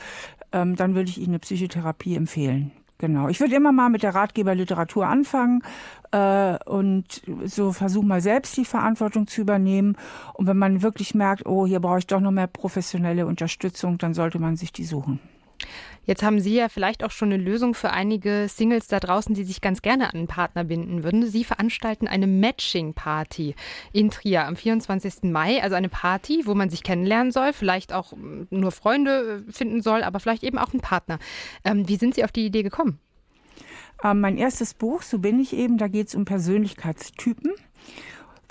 ähm, dann würde ich Ihnen eine Psychotherapie empfehlen. Genau. Ich würde immer mal mit der Ratgeberliteratur anfangen äh, und so versuchen mal selbst die Verantwortung zu übernehmen. Und wenn man wirklich merkt, oh, hier brauche ich doch noch mehr professionelle Unterstützung, dann sollte man sich die suchen. Jetzt haben Sie ja vielleicht auch schon eine Lösung für einige Singles da draußen, die sich ganz gerne an einen Partner binden würden. Sie veranstalten eine Matching-Party in Trier am 24. Mai, also eine Party, wo man sich kennenlernen soll, vielleicht auch mm, nur Freunde äh, finden soll, aber vielleicht eben auch einen Partner. Ähm, wie sind Sie auf die Idee gekommen? Ähm, mein erstes Buch, So bin ich eben, da geht es um Persönlichkeitstypen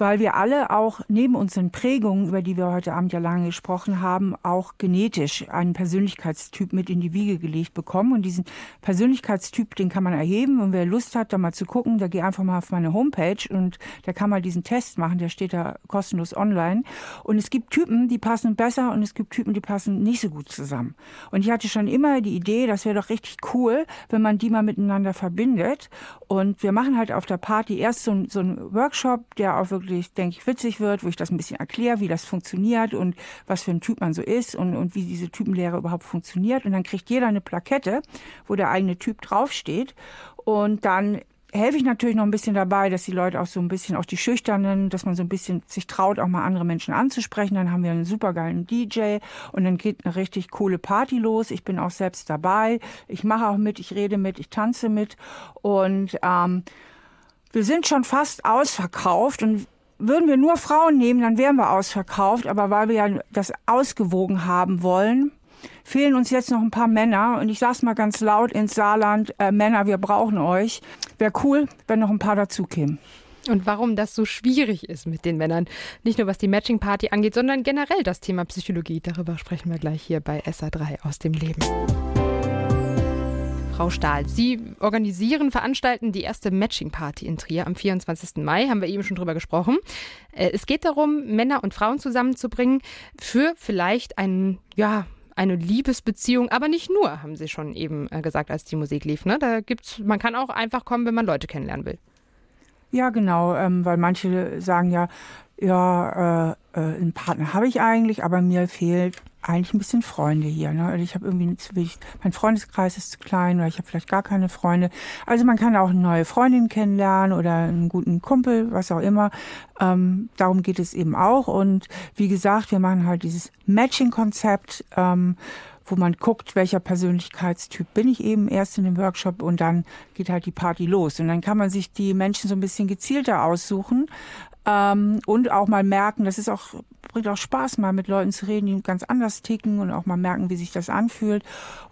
weil wir alle auch neben unseren Prägungen, über die wir heute Abend ja lange gesprochen haben, auch genetisch einen Persönlichkeitstyp mit in die Wiege gelegt bekommen. Und diesen Persönlichkeitstyp, den kann man erheben. Und wer Lust hat, da mal zu gucken, da geh einfach mal auf meine Homepage und da kann man diesen Test machen. Der steht da kostenlos online. Und es gibt Typen, die passen besser und es gibt Typen, die passen nicht so gut zusammen. Und ich hatte schon immer die Idee, das wäre doch richtig cool, wenn man die mal miteinander verbindet. Und wir machen halt auf der Party erst so, so einen Workshop, der auch wirklich wirklich, denke ich, witzig wird, wo ich das ein bisschen erkläre, wie das funktioniert und was für ein Typ man so ist und, und wie diese Typenlehre überhaupt funktioniert. Und dann kriegt jeder eine Plakette, wo der eigene Typ draufsteht. Und dann helfe ich natürlich noch ein bisschen dabei, dass die Leute auch so ein bisschen, auch die Schüchternen, dass man so ein bisschen sich traut, auch mal andere Menschen anzusprechen. Dann haben wir einen supergeilen DJ und dann geht eine richtig coole Party los. Ich bin auch selbst dabei. Ich mache auch mit, ich rede mit, ich tanze mit und ähm, wir sind schon fast ausverkauft und würden wir nur Frauen nehmen, dann wären wir ausverkauft. Aber weil wir ja das ausgewogen haben wollen, fehlen uns jetzt noch ein paar Männer. Und ich sag's mal ganz laut ins Saarland, äh, Männer, wir brauchen euch. Wäre cool, wenn noch ein paar dazu kämen. Und warum das so schwierig ist mit den Männern. Nicht nur was die Matching Party angeht, sondern generell das Thema Psychologie. Darüber sprechen wir gleich hier bei SA3 aus dem Leben. Frau Stahl. Sie organisieren, veranstalten die erste Matching-Party in Trier am 24. Mai, haben wir eben schon drüber gesprochen. Äh, es geht darum, Männer und Frauen zusammenzubringen für vielleicht einen, ja, eine Liebesbeziehung, aber nicht nur, haben Sie schon eben äh, gesagt, als die Musik lief. Ne? Da gibt's, man kann auch einfach kommen, wenn man Leute kennenlernen will. Ja, genau, ähm, weil manche sagen ja, ja, äh, äh, einen Partner habe ich eigentlich, aber mir fehlt eigentlich ein bisschen Freunde hier. Ne? Also ich habe irgendwie zu wenig, mein Freundeskreis ist zu klein oder ich habe vielleicht gar keine Freunde. Also man kann auch eine neue Freundin kennenlernen oder einen guten Kumpel, was auch immer. Ähm, darum geht es eben auch. Und wie gesagt, wir machen halt dieses Matching-Konzept. Ähm, wo man guckt, welcher Persönlichkeitstyp bin ich eben erst in dem Workshop und dann geht halt die Party los. Und dann kann man sich die Menschen so ein bisschen gezielter aussuchen, ähm, und auch mal merken, das ist auch, bringt auch Spaß, mal mit Leuten zu reden, die ganz anders ticken und auch mal merken, wie sich das anfühlt.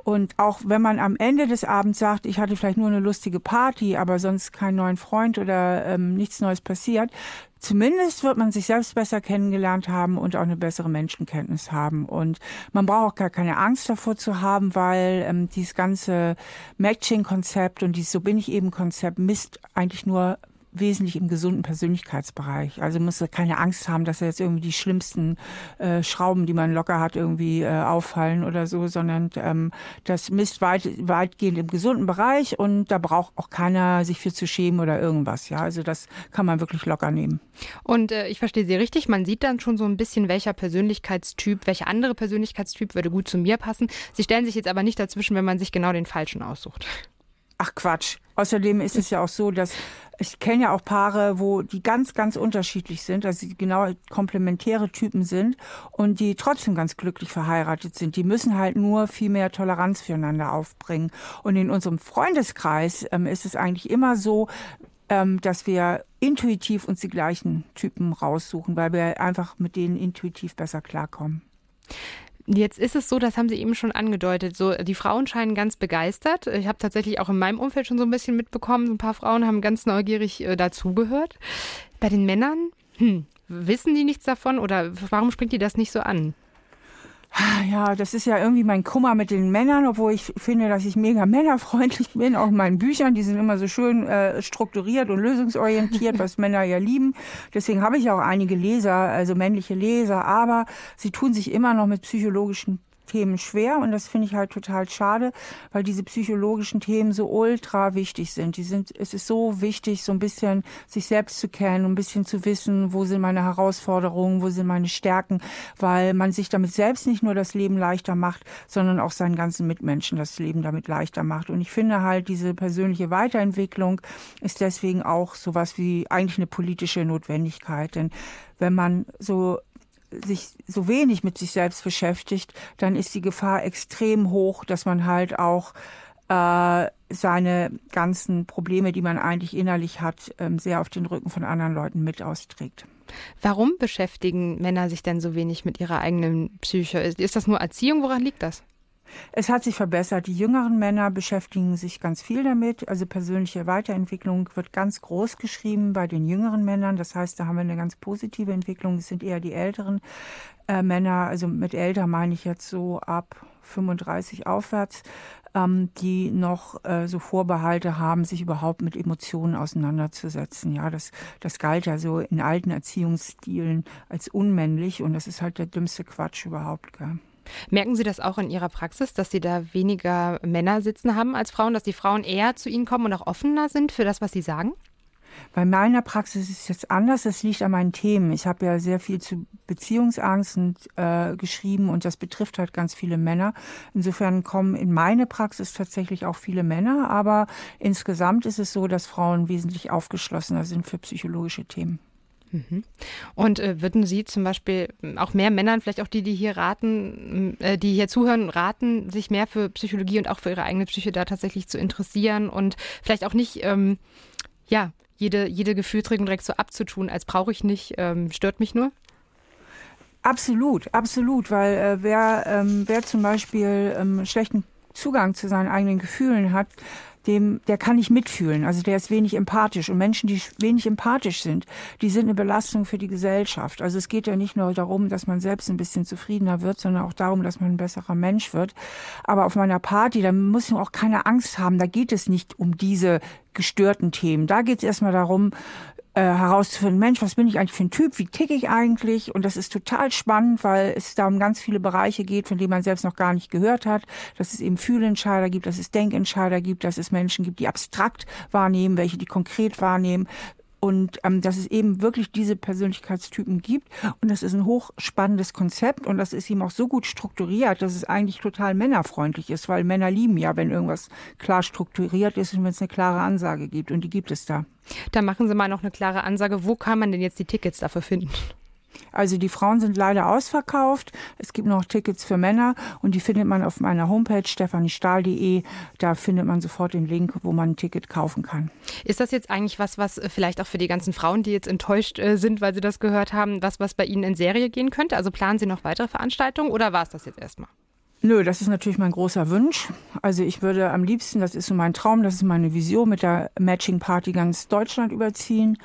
Und auch wenn man am Ende des Abends sagt, ich hatte vielleicht nur eine lustige Party, aber sonst keinen neuen Freund oder ähm, nichts Neues passiert, zumindest wird man sich selbst besser kennengelernt haben und auch eine bessere Menschenkenntnis haben. Und man braucht auch gar keine Angst davor zu haben, weil ähm, dieses ganze Matching-Konzept und dieses So bin ich eben Konzept misst eigentlich nur wesentlich im gesunden Persönlichkeitsbereich. Also muss keine Angst haben, dass jetzt irgendwie die schlimmsten äh, Schrauben, die man locker hat, irgendwie äh, auffallen oder so, sondern ähm, das misst weit, weitgehend im gesunden Bereich und da braucht auch keiner sich für zu schämen oder irgendwas. Ja, also das kann man wirklich locker nehmen. Und äh, ich verstehe Sie richtig, man sieht dann schon so ein bisschen, welcher Persönlichkeitstyp, welcher andere Persönlichkeitstyp würde gut zu mir passen. Sie stellen sich jetzt aber nicht dazwischen, wenn man sich genau den falschen aussucht. Ach Quatsch. Außerdem ist es ja auch so, dass ich kenne ja auch Paare, wo die ganz, ganz unterschiedlich sind, also die genau komplementäre Typen sind und die trotzdem ganz glücklich verheiratet sind. Die müssen halt nur viel mehr Toleranz füreinander aufbringen. Und in unserem Freundeskreis ähm, ist es eigentlich immer so, ähm, dass wir intuitiv uns die gleichen Typen raussuchen, weil wir einfach mit denen intuitiv besser klarkommen. Jetzt ist es so, das haben Sie eben schon angedeutet, so die Frauen scheinen ganz begeistert. Ich habe tatsächlich auch in meinem Umfeld schon so ein bisschen mitbekommen, ein paar Frauen haben ganz neugierig äh, dazugehört. Bei den Männern, hm, wissen die nichts davon oder warum springt die das nicht so an? Ja, das ist ja irgendwie mein Kummer mit den Männern, obwohl ich finde, dass ich mega männerfreundlich bin, auch in meinen Büchern. Die sind immer so schön äh, strukturiert und lösungsorientiert, was Männer ja lieben. Deswegen habe ich auch einige Leser, also männliche Leser, aber sie tun sich immer noch mit psychologischen Themen schwer und das finde ich halt total schade, weil diese psychologischen Themen so ultra wichtig sind. Die sind, es ist so wichtig, so ein bisschen sich selbst zu kennen, ein bisschen zu wissen, wo sind meine Herausforderungen, wo sind meine Stärken, weil man sich damit selbst nicht nur das Leben leichter macht, sondern auch seinen ganzen Mitmenschen das Leben damit leichter macht. Und ich finde halt, diese persönliche Weiterentwicklung ist deswegen auch sowas wie eigentlich eine politische Notwendigkeit. Denn wenn man so sich so wenig mit sich selbst beschäftigt, dann ist die Gefahr extrem hoch, dass man halt auch äh, seine ganzen Probleme, die man eigentlich innerlich hat, ähm, sehr auf den Rücken von anderen Leuten mit austrägt. Warum beschäftigen Männer sich denn so wenig mit ihrer eigenen Psyche? Ist das nur Erziehung? Woran liegt das? Es hat sich verbessert. Die jüngeren Männer beschäftigen sich ganz viel damit. Also persönliche Weiterentwicklung wird ganz groß geschrieben bei den jüngeren Männern. Das heißt, da haben wir eine ganz positive Entwicklung. Es sind eher die älteren äh, Männer, also mit älter meine ich jetzt so ab 35 aufwärts, ähm, die noch äh, so Vorbehalte haben, sich überhaupt mit Emotionen auseinanderzusetzen. Ja, das, das galt ja so in alten Erziehungsstilen als unmännlich und das ist halt der dümmste Quatsch überhaupt. Gell? Merken Sie das auch in Ihrer Praxis, dass Sie da weniger Männer sitzen haben als Frauen, dass die Frauen eher zu Ihnen kommen und auch offener sind für das, was Sie sagen? Bei meiner Praxis ist es jetzt anders. Das liegt an meinen Themen. Ich habe ja sehr viel zu Beziehungsangst und, äh, geschrieben und das betrifft halt ganz viele Männer. Insofern kommen in meine Praxis tatsächlich auch viele Männer, aber insgesamt ist es so, dass Frauen wesentlich aufgeschlossener sind für psychologische Themen. Mhm. Und äh, würden Sie zum Beispiel auch mehr Männern, vielleicht auch die, die hier raten, äh, die hier zuhören, raten, sich mehr für Psychologie und auch für ihre eigene Psyche da tatsächlich zu interessieren und vielleicht auch nicht, ähm, ja, jede, jede Gefühlsregung direkt so abzutun, als brauche ich nicht, ähm, stört mich nur? Absolut, absolut, weil äh, wer, ähm, wer zum Beispiel ähm, schlechten Zugang zu seinen eigenen Gefühlen hat, dem, der kann nicht mitfühlen. Also der ist wenig empathisch. Und Menschen, die wenig empathisch sind, die sind eine Belastung für die Gesellschaft. Also es geht ja nicht nur darum, dass man selbst ein bisschen zufriedener wird, sondern auch darum, dass man ein besserer Mensch wird. Aber auf meiner Party, da muss man auch keine Angst haben. Da geht es nicht um diese gestörten Themen. Da geht es erstmal darum, äh, herauszufinden, Mensch, was bin ich eigentlich für ein Typ, wie ticke ich eigentlich? Und das ist total spannend, weil es da um ganz viele Bereiche geht, von denen man selbst noch gar nicht gehört hat, dass es eben Fühlentscheider gibt, dass es Denkentscheider gibt, dass es Menschen gibt, die abstrakt wahrnehmen, welche die konkret wahrnehmen, und ähm, dass es eben wirklich diese Persönlichkeitstypen gibt und das ist ein hochspannendes Konzept und das ist ihm auch so gut strukturiert, dass es eigentlich total männerfreundlich ist, weil Männer lieben ja, wenn irgendwas klar strukturiert ist und wenn es eine klare Ansage gibt und die gibt es da. Da machen Sie mal noch eine klare Ansage. Wo kann man denn jetzt die Tickets dafür finden? Also die Frauen sind leider ausverkauft. Es gibt noch Tickets für Männer und die findet man auf meiner Homepage stefaniestahl.de. Da findet man sofort den Link, wo man ein Ticket kaufen kann. Ist das jetzt eigentlich was, was äh, vielleicht auch für die ganzen Frauen, die jetzt enttäuscht äh, sind, weil sie das gehört haben, was, was bei Ihnen in Serie gehen könnte? Also planen Sie noch weitere Veranstaltungen oder war es das jetzt erstmal? Nö, das ist natürlich mein großer Wunsch. Also ich würde am liebsten, das ist so mein Traum, das ist meine Vision, mit der Matching Party ganz Deutschland überziehen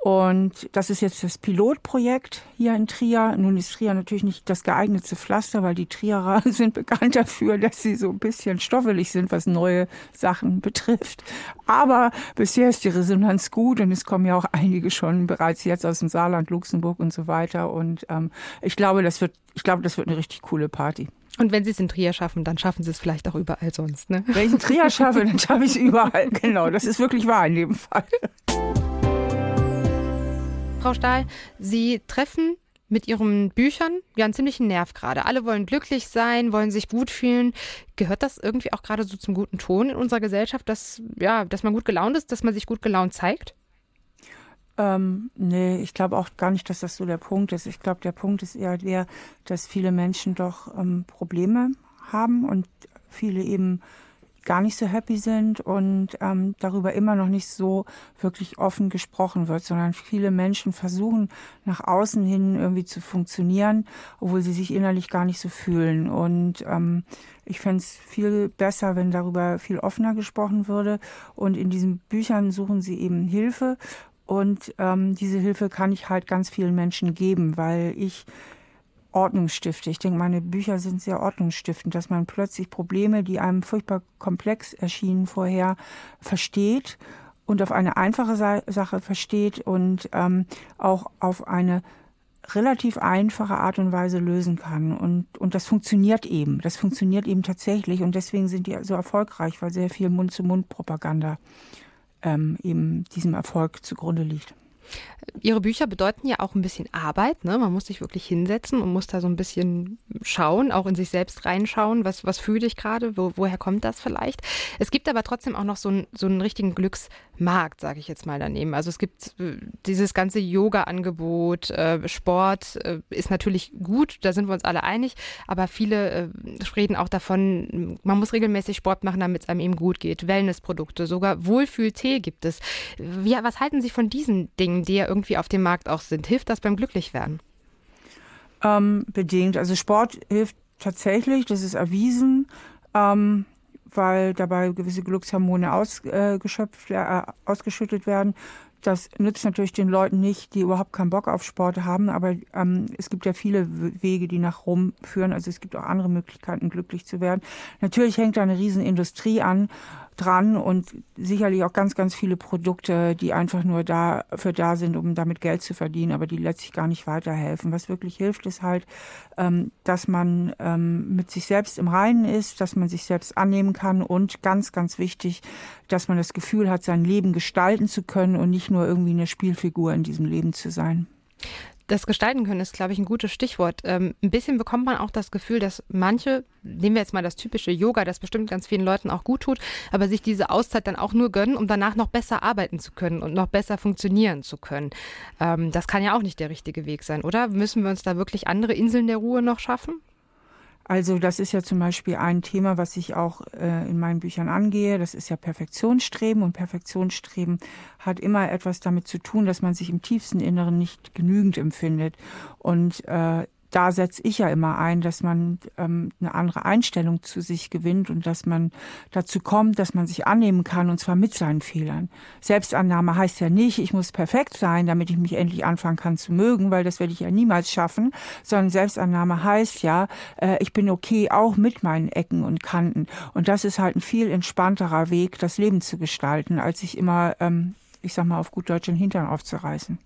und das ist jetzt das Pilotprojekt hier in Trier. Nun ist Trier natürlich nicht das geeignete Pflaster, weil die Trierer sind bekannt dafür, dass sie so ein bisschen stoffelig sind, was neue Sachen betrifft. Aber bisher ist die Resonanz gut und es kommen ja auch einige schon bereits jetzt aus dem Saarland, Luxemburg und so weiter. Und ähm, ich glaube, das wird, ich glaube, das wird eine richtig coole Party. Und wenn Sie es in Trier schaffen, dann schaffen Sie es vielleicht auch überall sonst. Ne? Wenn ich in Trier schaffe, dann schaffe ich es überall. Genau, das ist wirklich wahr in dem Fall. Frau Stahl, Sie treffen mit Ihren Büchern ja einen ziemlichen Nerv gerade. Alle wollen glücklich sein, wollen sich gut fühlen. Gehört das irgendwie auch gerade so zum guten Ton in unserer Gesellschaft, dass, ja, dass man gut gelaunt ist, dass man sich gut gelaunt zeigt? Ähm, nee, ich glaube auch gar nicht, dass das so der Punkt ist. Ich glaube, der Punkt ist eher der, dass viele Menschen doch ähm, Probleme haben und viele eben gar nicht so happy sind und ähm, darüber immer noch nicht so wirklich offen gesprochen wird, sondern viele Menschen versuchen nach außen hin irgendwie zu funktionieren, obwohl sie sich innerlich gar nicht so fühlen. Und ähm, ich fände es viel besser, wenn darüber viel offener gesprochen würde. Und in diesen Büchern suchen sie eben Hilfe. Und ähm, diese Hilfe kann ich halt ganz vielen Menschen geben, weil ich Ordnung stifte. Ich denke, meine Bücher sind sehr ordnungsstiftend, dass man plötzlich Probleme, die einem furchtbar komplex erschienen vorher, versteht und auf eine einfache Sache versteht und ähm, auch auf eine relativ einfache Art und Weise lösen kann. Und, und das funktioniert eben. Das funktioniert eben tatsächlich. Und deswegen sind die so erfolgreich, weil sehr viel Mund-zu-Mund-Propaganda ähm, eben diesem Erfolg zugrunde liegt. Ihre Bücher bedeuten ja auch ein bisschen Arbeit. Ne? Man muss sich wirklich hinsetzen und muss da so ein bisschen schauen, auch in sich selbst reinschauen, was, was fühle ich gerade, wo, woher kommt das vielleicht. Es gibt aber trotzdem auch noch so, ein, so einen richtigen Glücksmarkt, sage ich jetzt mal daneben. Also es gibt äh, dieses ganze Yoga-Angebot, äh, Sport äh, ist natürlich gut, da sind wir uns alle einig, aber viele äh, reden auch davon, man muss regelmäßig Sport machen, damit es einem eben gut geht. Wellnessprodukte, sogar Wohlfühltee gibt es. Wie, was halten Sie von diesen Dingen, die ja irgendwie auf dem Markt auch sind. Hilft das beim Glücklichwerden? Ähm, bedingt. Also Sport hilft tatsächlich, das ist erwiesen, ähm, weil dabei gewisse Glückshormone ausgeschöpft, äh, ausgeschüttet werden. Das nützt natürlich den Leuten nicht, die überhaupt keinen Bock auf Sport haben, aber ähm, es gibt ja viele Wege, die nach Rom führen. Also es gibt auch andere Möglichkeiten, glücklich zu werden. Natürlich hängt da eine Riesenindustrie an dran und sicherlich auch ganz, ganz viele Produkte, die einfach nur dafür da sind, um damit Geld zu verdienen, aber die letztlich gar nicht weiterhelfen. Was wirklich hilft, ist halt, ähm, dass man ähm, mit sich selbst im Reinen ist, dass man sich selbst annehmen kann und ganz, ganz wichtig, dass man das Gefühl hat, sein Leben gestalten zu können und nicht nur irgendwie eine Spielfigur in diesem Leben zu sein das Gestalten können ist, glaube ich, ein gutes Stichwort. Ähm, ein bisschen bekommt man auch das Gefühl, dass manche, nehmen wir jetzt mal das typische Yoga, das bestimmt ganz vielen Leuten auch gut tut, aber sich diese Auszeit dann auch nur gönnen, um danach noch besser arbeiten zu können und noch besser funktionieren zu können. Ähm, das kann ja auch nicht der richtige Weg sein, oder? Müssen wir uns da wirklich andere Inseln der Ruhe noch schaffen? Also das ist ja zum Beispiel ein Thema, was ich auch äh, in meinen Büchern angehe. Das ist ja Perfektionsstreben und Perfektionsstreben hat immer etwas damit zu tun, dass man sich im tiefsten Inneren nicht genügend empfindet. Und äh, da setze ich ja immer ein, dass man ähm, eine andere Einstellung zu sich gewinnt und dass man dazu kommt, dass man sich annehmen kann und zwar mit seinen Fehlern. Selbstannahme heißt ja nicht, ich muss perfekt sein, damit ich mich endlich anfangen kann zu mögen, weil das werde ich ja niemals schaffen, sondern Selbstannahme heißt ja, äh, ich bin okay auch mit meinen Ecken und Kanten. Und das ist halt ein viel entspannterer Weg, das Leben zu gestalten, als sich immer, ähm, ich sag mal, auf gut Deutsch den Hintern aufzureißen.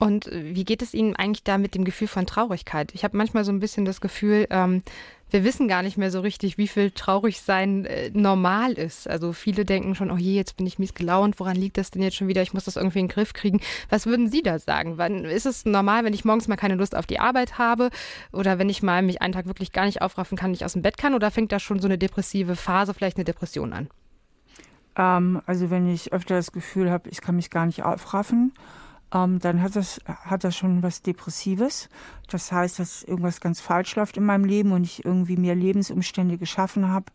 Und wie geht es Ihnen eigentlich da mit dem Gefühl von Traurigkeit? Ich habe manchmal so ein bisschen das Gefühl, ähm, wir wissen gar nicht mehr so richtig, wie viel traurig sein äh, normal ist. Also viele denken schon, oh je, jetzt bin ich mies gelaunt, woran liegt das denn jetzt schon wieder? Ich muss das irgendwie in den Griff kriegen. Was würden Sie da sagen? Wann ist es normal, wenn ich morgens mal keine Lust auf die Arbeit habe oder wenn ich mal mich einen Tag wirklich gar nicht aufraffen kann, nicht aus dem Bett kann oder fängt da schon so eine depressive Phase, vielleicht eine Depression an? Ähm, also wenn ich öfter das Gefühl habe, ich kann mich gar nicht aufraffen, ähm, dann hat das, hat das schon was Depressives. Das heißt, dass irgendwas ganz falsch läuft in meinem Leben und ich irgendwie mir Lebensumstände geschaffen habe,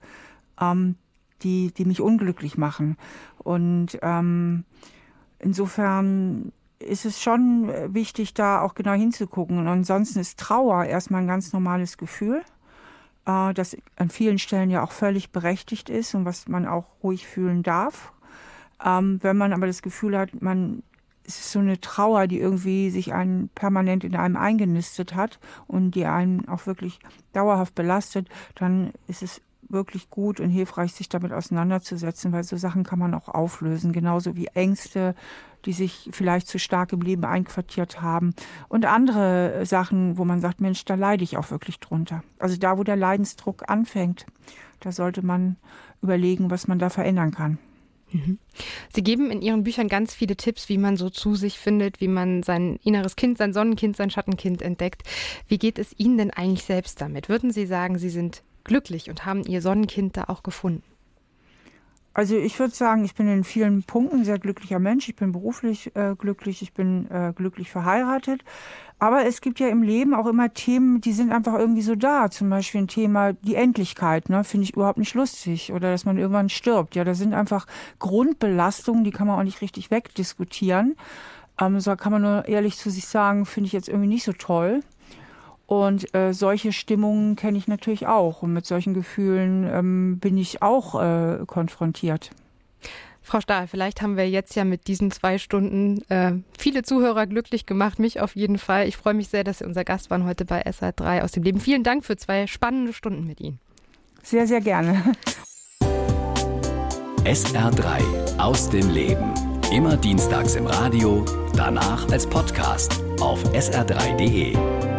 ähm, die, die mich unglücklich machen. Und ähm, insofern ist es schon wichtig, da auch genau hinzugucken. Und ansonsten ist Trauer erstmal ein ganz normales Gefühl, äh, das an vielen Stellen ja auch völlig berechtigt ist und was man auch ruhig fühlen darf. Ähm, wenn man aber das Gefühl hat, man es ist so eine Trauer, die irgendwie sich einen permanent in einem eingenistet hat und die einen auch wirklich dauerhaft belastet, dann ist es wirklich gut und hilfreich, sich damit auseinanderzusetzen, weil so Sachen kann man auch auflösen, genauso wie Ängste, die sich vielleicht zu stark im Leben einquartiert haben und andere Sachen, wo man sagt, Mensch, da leide ich auch wirklich drunter. Also da, wo der Leidensdruck anfängt, da sollte man überlegen, was man da verändern kann. Mhm. Sie geben in Ihren Büchern ganz viele Tipps, wie man so zu sich findet, wie man sein inneres Kind, sein Sonnenkind, sein Schattenkind entdeckt. Wie geht es Ihnen denn eigentlich selbst damit? Würden Sie sagen, Sie sind glücklich und haben Ihr Sonnenkind da auch gefunden? Also ich würde sagen, ich bin in vielen Punkten ein sehr glücklicher Mensch. Ich bin beruflich äh, glücklich, ich bin äh, glücklich verheiratet. Aber es gibt ja im Leben auch immer Themen, die sind einfach irgendwie so da. Zum Beispiel ein Thema, die Endlichkeit, ne, finde ich überhaupt nicht lustig. Oder dass man irgendwann stirbt. Ja, da sind einfach Grundbelastungen, die kann man auch nicht richtig wegdiskutieren. Ähm, so kann man nur ehrlich zu sich sagen, finde ich jetzt irgendwie nicht so toll. Und äh, solche Stimmungen kenne ich natürlich auch. Und mit solchen Gefühlen ähm, bin ich auch äh, konfrontiert. Frau Stahl, vielleicht haben wir jetzt ja mit diesen zwei Stunden äh, viele Zuhörer glücklich gemacht, mich auf jeden Fall. Ich freue mich sehr, dass Sie unser Gast waren heute bei SR3 aus dem Leben. Vielen Dank für zwei spannende Stunden mit Ihnen. Sehr, sehr gerne. SR3 aus dem Leben. Immer dienstags im Radio, danach als Podcast auf sr3.de.